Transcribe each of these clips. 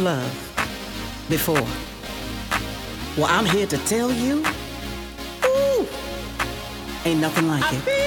love before? Well, I'm here to tell you, ooh, ain't nothing like it.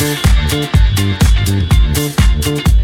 Thank you.